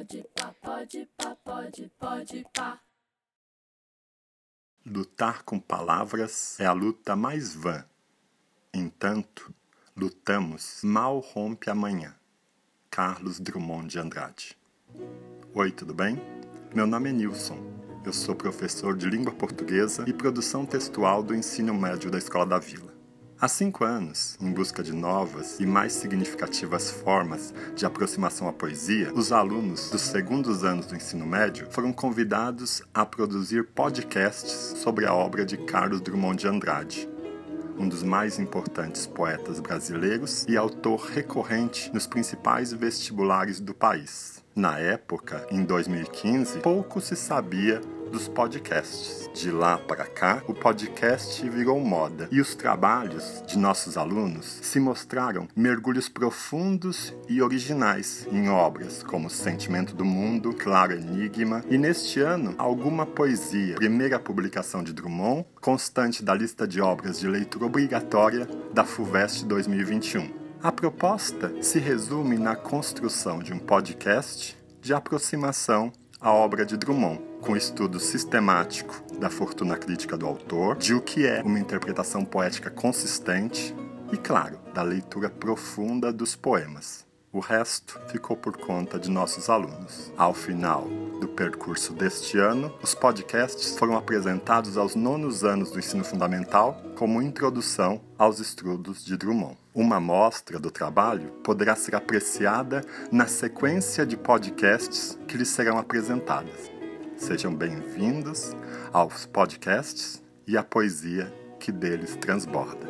pode pá, pode pá, pode, pode pá. Lutar com palavras é a luta mais vã. Entanto, lutamos, mal rompe amanhã. Carlos Drummond de Andrade. Oi, tudo bem? Meu nome é Nilson. Eu sou professor de língua portuguesa e produção textual do ensino médio da Escola da Vila. Há cinco anos, em busca de novas e mais significativas formas de aproximação à poesia, os alunos dos segundos anos do ensino médio foram convidados a produzir podcasts sobre a obra de Carlos Drummond de Andrade, um dos mais importantes poetas brasileiros e autor recorrente nos principais vestibulares do país. Na época, em 2015, pouco se sabia dos podcasts. De lá para cá, o podcast virou moda e os trabalhos de nossos alunos se mostraram mergulhos profundos e originais em obras como Sentimento do Mundo, Claro Enigma e neste ano alguma poesia, primeira publicação de Drummond, constante da lista de obras de leitura obrigatória da FUVEST 2021. A proposta se resume na construção de um podcast de aproximação à obra de Drummond com estudo sistemático da fortuna crítica do autor, de o que é uma interpretação poética consistente e, claro, da leitura profunda dos poemas. O resto ficou por conta de nossos alunos. Ao final do percurso deste ano, os podcasts foram apresentados aos nonos anos do ensino fundamental como introdução aos estudos de Drummond. Uma amostra do trabalho poderá ser apreciada na sequência de podcasts que lhes serão apresentadas. Sejam bem-vindos aos podcasts e à poesia que deles transborda.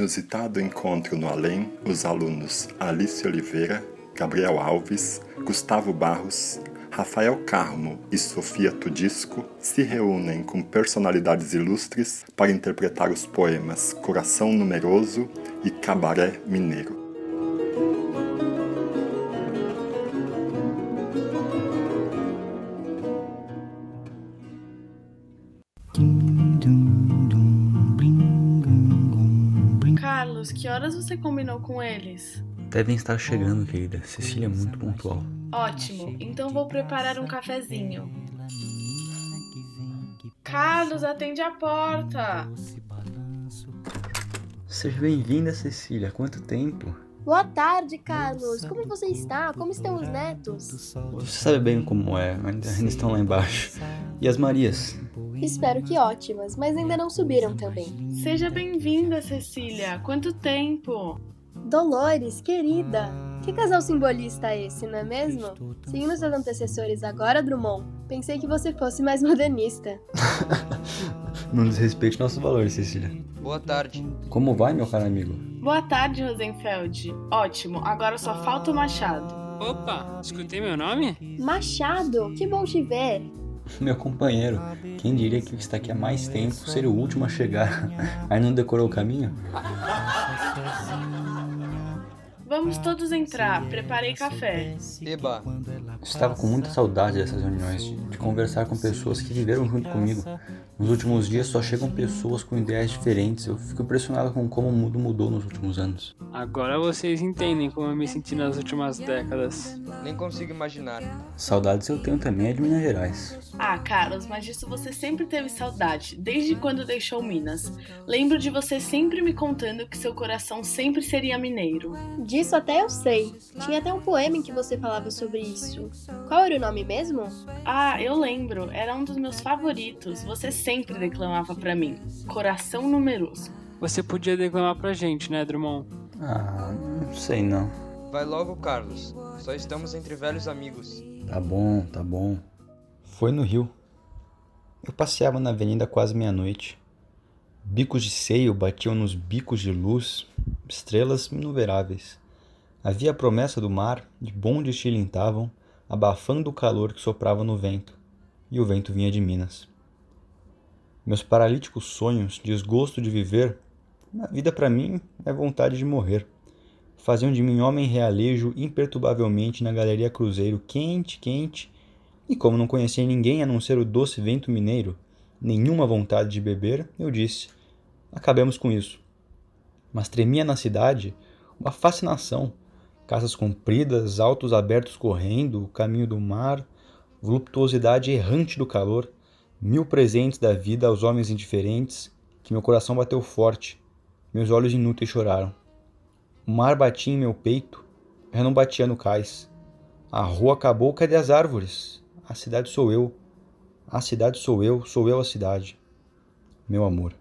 Inusitado encontro no além, os alunos Alice Oliveira, Gabriel Alves, Gustavo Barros, Rafael Carmo e Sofia Tudisco se reúnem com personalidades ilustres para interpretar os poemas Coração Numeroso e Cabaré Mineiro. Horas você combinou com eles? Devem estar chegando, querida. Cecília é muito pontual. Ótimo, então vou preparar um cafezinho. Carlos, atende a porta. Seja bem-vinda, Cecília. Quanto tempo? Boa tarde, Carlos. Como você está? Como estão os netos? Você sabe bem como é, mas ainda estão lá embaixo. E as Marias? Espero que ótimas, mas ainda não subiram também. Seja bem-vinda, Cecília. Quanto tempo? Dolores, querida. Que casal simbolista é esse, não é mesmo? Seguindo seus antecessores agora, Drummond, pensei que você fosse mais modernista. Não desrespeite nossos valores, Cecília. Boa tarde. Como vai, meu caro amigo? Boa tarde, Rosenfeld. Ótimo, agora só falta o Machado. Opa, escutei meu nome? Machado, que bom te ver. Meu companheiro. Quem diria que está aqui há mais tempo ser o último a chegar? Aí não decorou o caminho? Vamos todos entrar, preparei café. Eba, Estava com muita saudade dessas reuniões, de, de conversar com pessoas que viveram junto comigo. Nos últimos dias só chegam pessoas com ideias diferentes. Eu fico impressionado com como o mundo mudou nos últimos anos. Agora vocês entendem como eu me senti nas últimas décadas. nem consigo imaginar. Saudades eu tenho também é de Minas Gerais. Ah, Carlos, mas disso você sempre teve saudade, desde quando deixou Minas. Lembro de você sempre me contando que seu coração sempre seria mineiro. Disso até eu sei. Tinha até um poema em que você falava sobre isso. Qual era o nome mesmo? Ah, eu lembro, era um dos meus favoritos. Você sempre declamava pra mim. Coração numeroso. Você podia declamar pra gente, né, Drummond? Ah, não sei não. Vai logo, Carlos. Só estamos entre velhos amigos. Tá bom, tá bom. Foi no Rio. Eu passeava na avenida quase meia-noite. Bicos de seio batiam nos bicos de luz, estrelas inumeráveis. Havia a promessa do mar, de bondes tilintavam, abafando o calor que soprava no vento, e o vento vinha de Minas. Meus paralíticos sonhos, desgosto de viver, a vida para mim é vontade de morrer. Faziam de mim homem realejo imperturbavelmente na galeria cruzeiro, quente, quente, e como não conhecia ninguém a não ser o doce vento mineiro, nenhuma vontade de beber, eu disse: acabemos com isso. mas tremia na cidade uma fascinação. Casas compridas, altos abertos correndo, o caminho do mar, voluptuosidade errante do calor, mil presentes da vida aos homens indiferentes, que meu coração bateu forte, meus olhos inúteis choraram. O mar batia em meu peito, eu não batia no cais. A rua acabou, cadê as árvores? A cidade sou eu. A cidade sou eu, sou eu a cidade. Meu amor.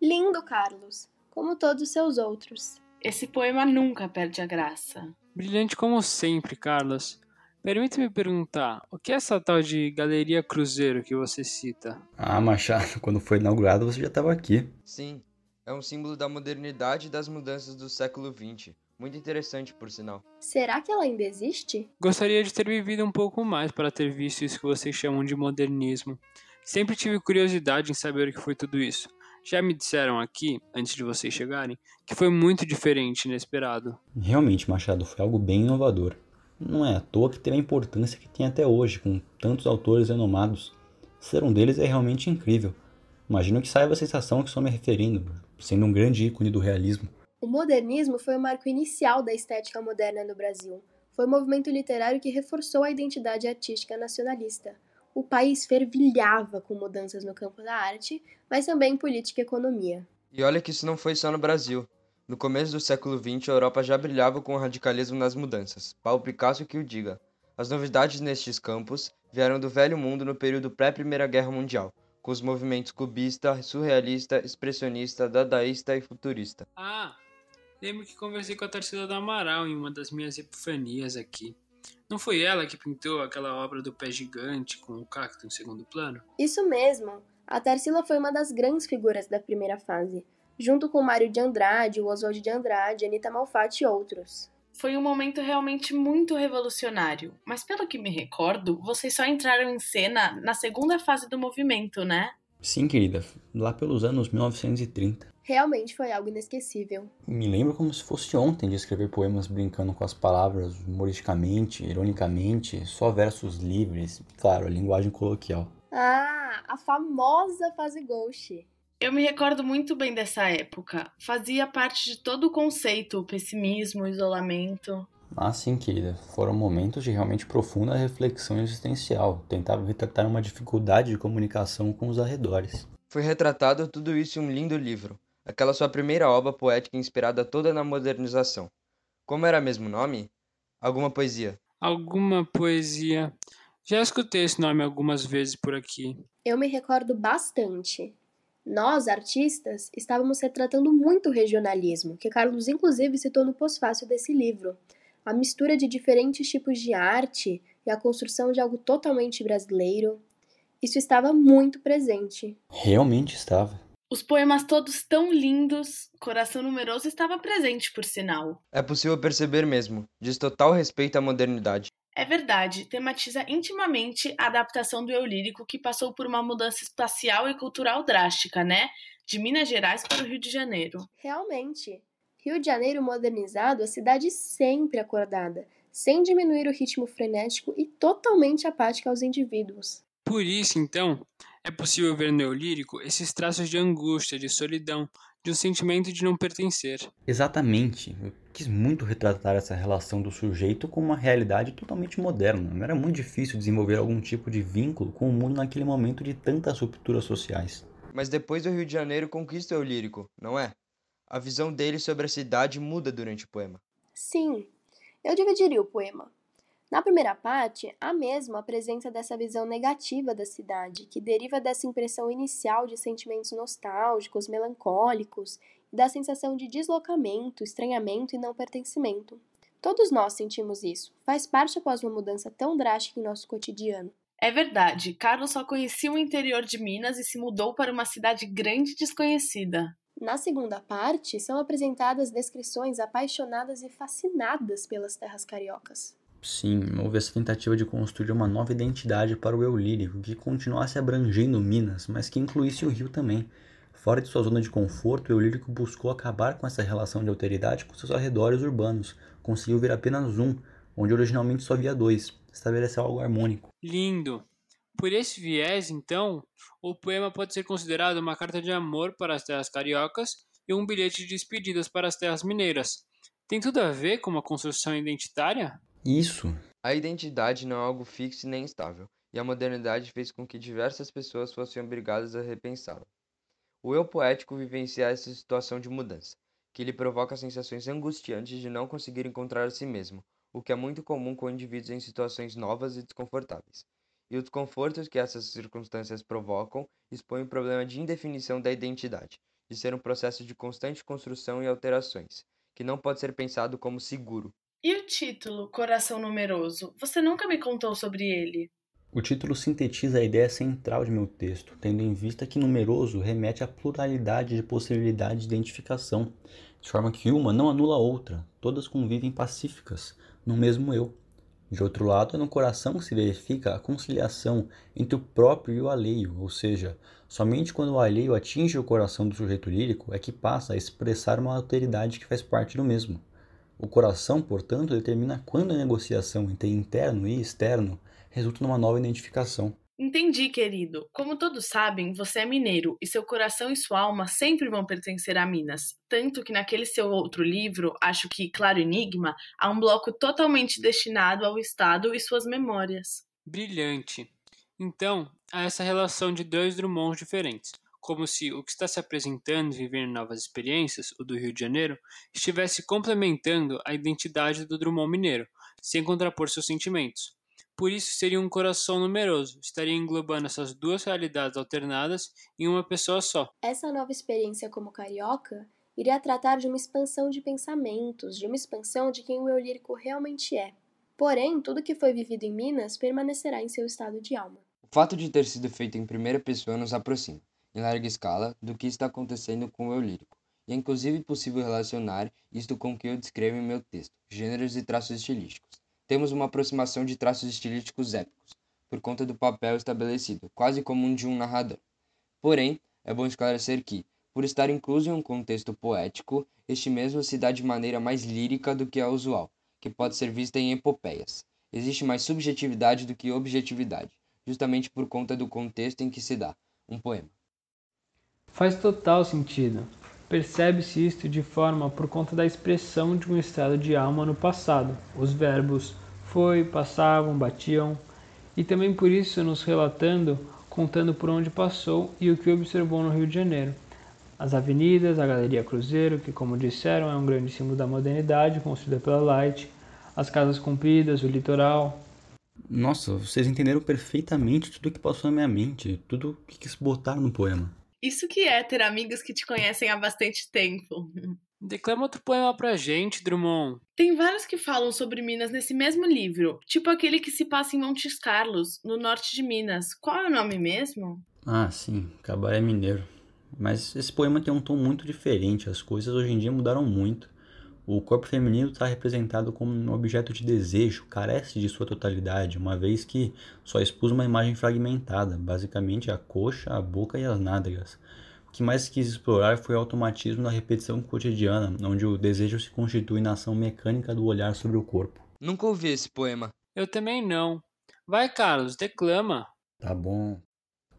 Lindo, Carlos, como todos os seus outros. Esse poema nunca perde a graça. Brilhante como sempre, Carlos. Permita-me perguntar, o que é essa tal de Galeria Cruzeiro que você cita? Ah, Machado, quando foi inaugurado você já estava aqui. Sim, é um símbolo da modernidade e das mudanças do século XX. Muito interessante, por sinal. Será que ela ainda existe? Gostaria de ter vivido um pouco mais para ter visto isso que vocês chamam de modernismo. Sempre tive curiosidade em saber o que foi tudo isso. Já me disseram aqui, antes de vocês chegarem, que foi muito diferente e inesperado. Realmente, Machado, foi algo bem inovador. Não é à toa que teve a importância que tem até hoje, com tantos autores renomados. Ser um deles é realmente incrível. Imagino que saiba a sensação a que estou me referindo, sendo um grande ícone do realismo. O modernismo foi o marco inicial da estética moderna no Brasil. Foi o movimento literário que reforçou a identidade artística nacionalista. O país fervilhava com mudanças no campo da arte, mas também em política e economia. E olha que isso não foi só no Brasil. No começo do século XX, a Europa já brilhava com o radicalismo nas mudanças. Paulo Picasso que o diga. As novidades nestes campos vieram do velho mundo no período pré-Primeira Guerra Mundial, com os movimentos cubista, surrealista, expressionista, dadaísta e futurista. Ah, lembro que conversei com a Tarsila do Amaral em uma das minhas epifanias aqui. Não foi ela que pintou aquela obra do pé gigante com o cacto em segundo plano? Isso mesmo! A Tarsila foi uma das grandes figuras da primeira fase junto com Mário de Andrade, o Oswald de Andrade, Anita Malfatti e outros. Foi um momento realmente muito revolucionário, mas pelo que me recordo, vocês só entraram em cena na segunda fase do movimento, né? Sim, querida, lá pelos anos 1930. Realmente foi algo inesquecível. Me lembro como se fosse ontem de escrever poemas brincando com as palavras, humoristicamente, ironicamente, só versos livres, claro, a linguagem coloquial. Ah, a famosa fase Ghost. Eu me recordo muito bem dessa época. Fazia parte de todo o conceito, o pessimismo, o isolamento. Ah, sim, querida. Foram momentos de realmente profunda reflexão existencial. Tentava retratar uma dificuldade de comunicação com os arredores. Foi retratado tudo isso em um lindo livro. Aquela sua primeira obra poética inspirada toda na modernização. Como era mesmo o nome? Alguma poesia. Alguma poesia. Já escutei esse nome algumas vezes por aqui. Eu me recordo bastante. Nós, artistas, estávamos retratando muito o regionalismo, que Carlos inclusive citou no pós-fácil desse livro. A mistura de diferentes tipos de arte e a construção de algo totalmente brasileiro. Isso estava muito presente. Realmente estava. Os poemas todos tão lindos, Coração Numeroso estava presente, por sinal. É possível perceber mesmo, diz total respeito à modernidade. É verdade, tematiza intimamente a adaptação do eu lírico que passou por uma mudança espacial e cultural drástica, né? De Minas Gerais para o Rio de Janeiro. Realmente. Rio de Janeiro modernizado, a cidade sempre acordada, sem diminuir o ritmo frenético e totalmente apática aos indivíduos. Por isso, então, é possível ver no eu lírico esses traços de angústia, de solidão, de um sentimento de não pertencer. Exatamente. Eu quis muito retratar essa relação do sujeito com uma realidade totalmente moderna. Não era muito difícil desenvolver algum tipo de vínculo com o mundo naquele momento de tantas rupturas sociais. Mas depois o Rio de Janeiro conquista o lírico, não é? A visão dele sobre a cidade muda durante o poema. Sim, eu dividiria o poema. Na primeira parte, há mesmo a presença dessa visão negativa da cidade, que deriva dessa impressão inicial de sentimentos nostálgicos, melancólicos e da sensação de deslocamento, estranhamento e não pertencimento. Todos nós sentimos isso, faz parte após uma mudança tão drástica em nosso cotidiano. É verdade, Carlos só conhecia o interior de Minas e se mudou para uma cidade grande e desconhecida. Na segunda parte, são apresentadas descrições apaixonadas e fascinadas pelas terras cariocas. Sim, houve essa tentativa de construir uma nova identidade para o eu lírico, que continuasse abrangendo Minas, mas que incluísse o Rio também. Fora de sua zona de conforto, o eu lírico buscou acabar com essa relação de alteridade com seus arredores urbanos. Conseguiu ver apenas um, onde originalmente só havia dois. Estabeleceu algo harmônico. Lindo! Por esse viés, então, o poema pode ser considerado uma carta de amor para as terras cariocas, e um bilhete de despedidas para as terras mineiras. Tem tudo a ver com uma construção identitária? Isso. A identidade não é algo fixo nem estável, e a modernidade fez com que diversas pessoas fossem obrigadas a repensá-la. O eu poético vivencia essa situação de mudança, que lhe provoca sensações angustiantes de não conseguir encontrar a si mesmo, o que é muito comum com indivíduos em situações novas e desconfortáveis. E os desconfortos que essas circunstâncias provocam expõem o problema de indefinição da identidade, de ser um processo de constante construção e alterações, que não pode ser pensado como seguro. E o título, Coração Numeroso? Você nunca me contou sobre ele. O título sintetiza a ideia central de meu texto, tendo em vista que numeroso remete à pluralidade de possibilidades de identificação, de forma que uma não anula a outra, todas convivem pacíficas, no mesmo eu. De outro lado, é no coração que se verifica a conciliação entre o próprio e o alheio, ou seja, somente quando o alheio atinge o coração do sujeito lírico é que passa a expressar uma alteridade que faz parte do mesmo. O coração, portanto, determina quando a negociação entre interno e externo resulta numa nova identificação. Entendi, querido. Como todos sabem, você é mineiro e seu coração e sua alma sempre vão pertencer a Minas. Tanto que naquele seu outro livro, acho que Claro Enigma, há um bloco totalmente destinado ao Estado e suas memórias. Brilhante. Então, há essa relação de dois Drummonds diferentes, como se o que está se apresentando e vivendo novas experiências, o do Rio de Janeiro, estivesse complementando a identidade do Drummond mineiro, sem contrapor seus sentimentos. Por isso seria um coração numeroso, estaria englobando essas duas realidades alternadas em uma pessoa só. Essa nova experiência como carioca iria tratar de uma expansão de pensamentos, de uma expansão de quem o eu lírico realmente é. Porém, tudo que foi vivido em Minas permanecerá em seu estado de alma. O fato de ter sido feito em primeira pessoa nos aproxima, em larga escala, do que está acontecendo com o eu lírico, e é inclusive possível relacionar isto com o que eu descrevo em meu texto, gêneros e traços estilísticos temos uma aproximação de traços estilísticos épicos, por conta do papel estabelecido, quase como um de um narrador. Porém, é bom esclarecer que, por estar incluso em um contexto poético, este mesmo se dá de maneira mais lírica do que a usual, que pode ser vista em epopeias. Existe mais subjetividade do que objetividade, justamente por conta do contexto em que se dá um poema. Faz total sentido. Percebe-se isto de forma por conta da expressão de um estado de alma no passado. Os verbos foi, passavam, batiam, e também por isso nos relatando, contando por onde passou e o que observou no Rio de Janeiro. As avenidas, a Galeria Cruzeiro, que, como disseram, é um grande símbolo da modernidade, construída pela Light, as casas compridas, o litoral. Nossa, vocês entenderam perfeitamente tudo o que passou na minha mente, tudo o que quis botar no poema. Isso que é ter amigos que te conhecem há bastante tempo. Declama outro poema pra gente, Drummond. Tem vários que falam sobre Minas nesse mesmo livro, tipo aquele que se passa em Montes Carlos, no norte de Minas. Qual é o nome mesmo? Ah, sim, Cabaré Mineiro. Mas esse poema tem um tom muito diferente, as coisas hoje em dia mudaram muito. O corpo feminino está representado como um objeto de desejo, carece de sua totalidade, uma vez que só expôs uma imagem fragmentada, basicamente a coxa, a boca e as nádegas. O que mais quis explorar foi o automatismo da repetição cotidiana, onde o desejo se constitui na ação mecânica do olhar sobre o corpo. Nunca ouvi esse poema. Eu também não. Vai, Carlos, declama. Tá bom.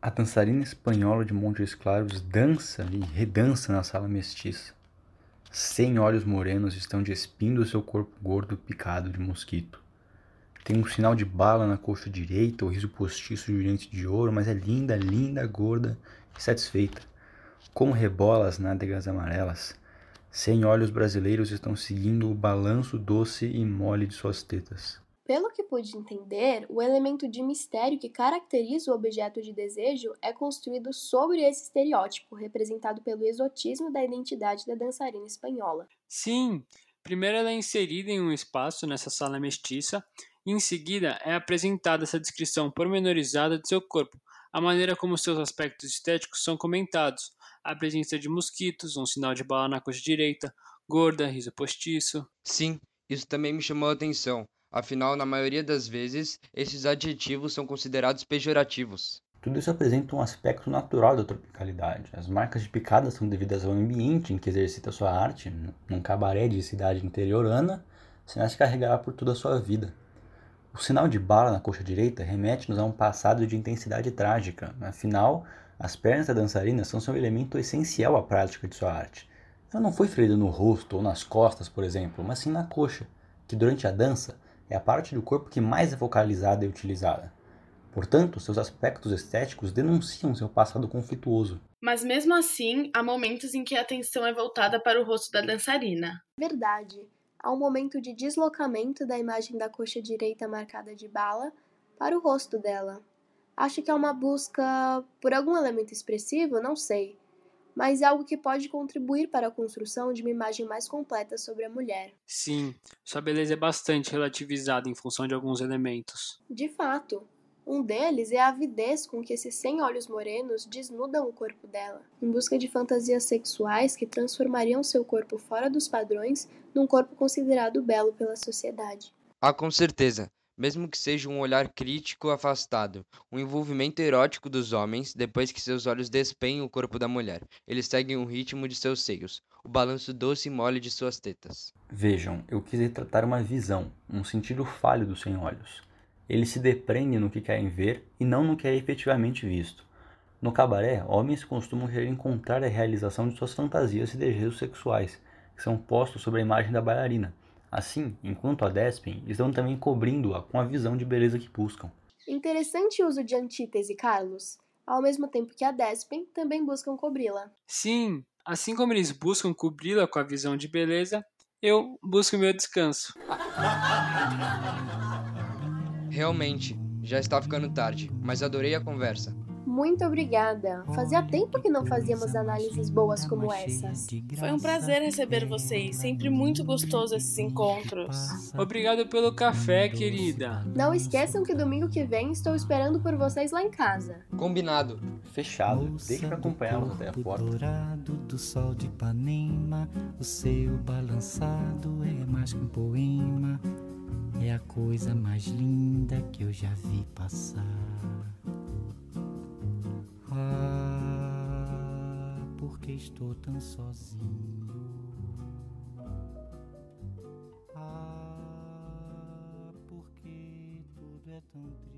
A dançarina espanhola de Montes Claros dança e redança na sala mestiça. Cem olhos morenos estão despindo seu corpo gordo picado de mosquito. Tem um sinal de bala na coxa direita, o riso postiço de de ouro, mas é linda, linda, gorda e satisfeita. Como rebola as nádegas amarelas. Cem olhos brasileiros estão seguindo o balanço doce e mole de suas tetas. Pelo que pude entender, o elemento de mistério que caracteriza o objeto de desejo é construído sobre esse estereótipo, representado pelo exotismo da identidade da dançarina espanhola. Sim, primeiro ela é inserida em um espaço nessa sala mestiça, e em seguida é apresentada essa descrição pormenorizada de seu corpo, a maneira como seus aspectos estéticos são comentados, a presença de mosquitos, um sinal de bala na coxa direita, gorda, riso postiço. Sim, isso também me chamou a atenção Afinal, na maioria das vezes, esses adjetivos são considerados pejorativos. Tudo isso apresenta um aspecto natural da tropicalidade. As marcas de picada são devidas ao ambiente em que exercita sua arte. Num cabaré de cidade interiorana, se carregará por toda a sua vida. O sinal de bala na coxa direita remete-nos a um passado de intensidade trágica. Afinal, as pernas da dançarina são seu elemento essencial à prática de sua arte. Ela não foi ferida no rosto ou nas costas, por exemplo, mas sim na coxa, que durante a dança é a parte do corpo que mais é focalizada e utilizada. Portanto, seus aspectos estéticos denunciam seu passado conflituoso. Mas mesmo assim, há momentos em que a atenção é voltada para o rosto da dançarina. Verdade. Há um momento de deslocamento da imagem da coxa direita marcada de bala para o rosto dela. Acho que é uma busca por algum elemento expressivo, não sei, mas é algo que pode contribuir para a construção de uma imagem mais completa sobre a mulher. Sim, sua beleza é bastante relativizada em função de alguns elementos. De fato, um deles é a avidez com que esses sem olhos morenos desnudam o corpo dela, em busca de fantasias sexuais que transformariam seu corpo fora dos padrões num corpo considerado belo pela sociedade. Ah, com certeza. Mesmo que seja um olhar crítico afastado, um envolvimento erótico dos homens depois que seus olhos despenham o corpo da mulher. Eles seguem o ritmo de seus seios, o balanço doce e mole de suas tetas. Vejam, eu quis retratar uma visão, um sentido falho dos sem olhos. Eles se depreendem no que querem ver e não no que é efetivamente visto. No cabaré, homens costumam querer encontrar a realização de suas fantasias e desejos sexuais, que são postos sobre a imagem da bailarina. Assim, enquanto a despem, estão também cobrindo-a com a visão de beleza que buscam. Interessante uso de antítese, Carlos. Ao mesmo tempo que a despem, também buscam cobri-la. Sim, assim como eles buscam cobri-la com a visão de beleza, eu busco meu descanso. Realmente, já está ficando tarde, mas adorei a conversa. Muito obrigada. Fazia tempo que não fazíamos análises boas como essas. Foi um prazer receber vocês, sempre muito gostoso esses encontros. Obrigado pelo café, querida. Não esqueçam que domingo que vem estou esperando por vocês lá em casa. Combinado. Fechado, deixe pra acompanhá-los até a porta. dourado do sol de Ipanema, o seu balançado é mais que um poema. É a coisa mais linda que eu já vi passar. Ah, porque estou tão sozinho. Ah, porque tudo é tão triste.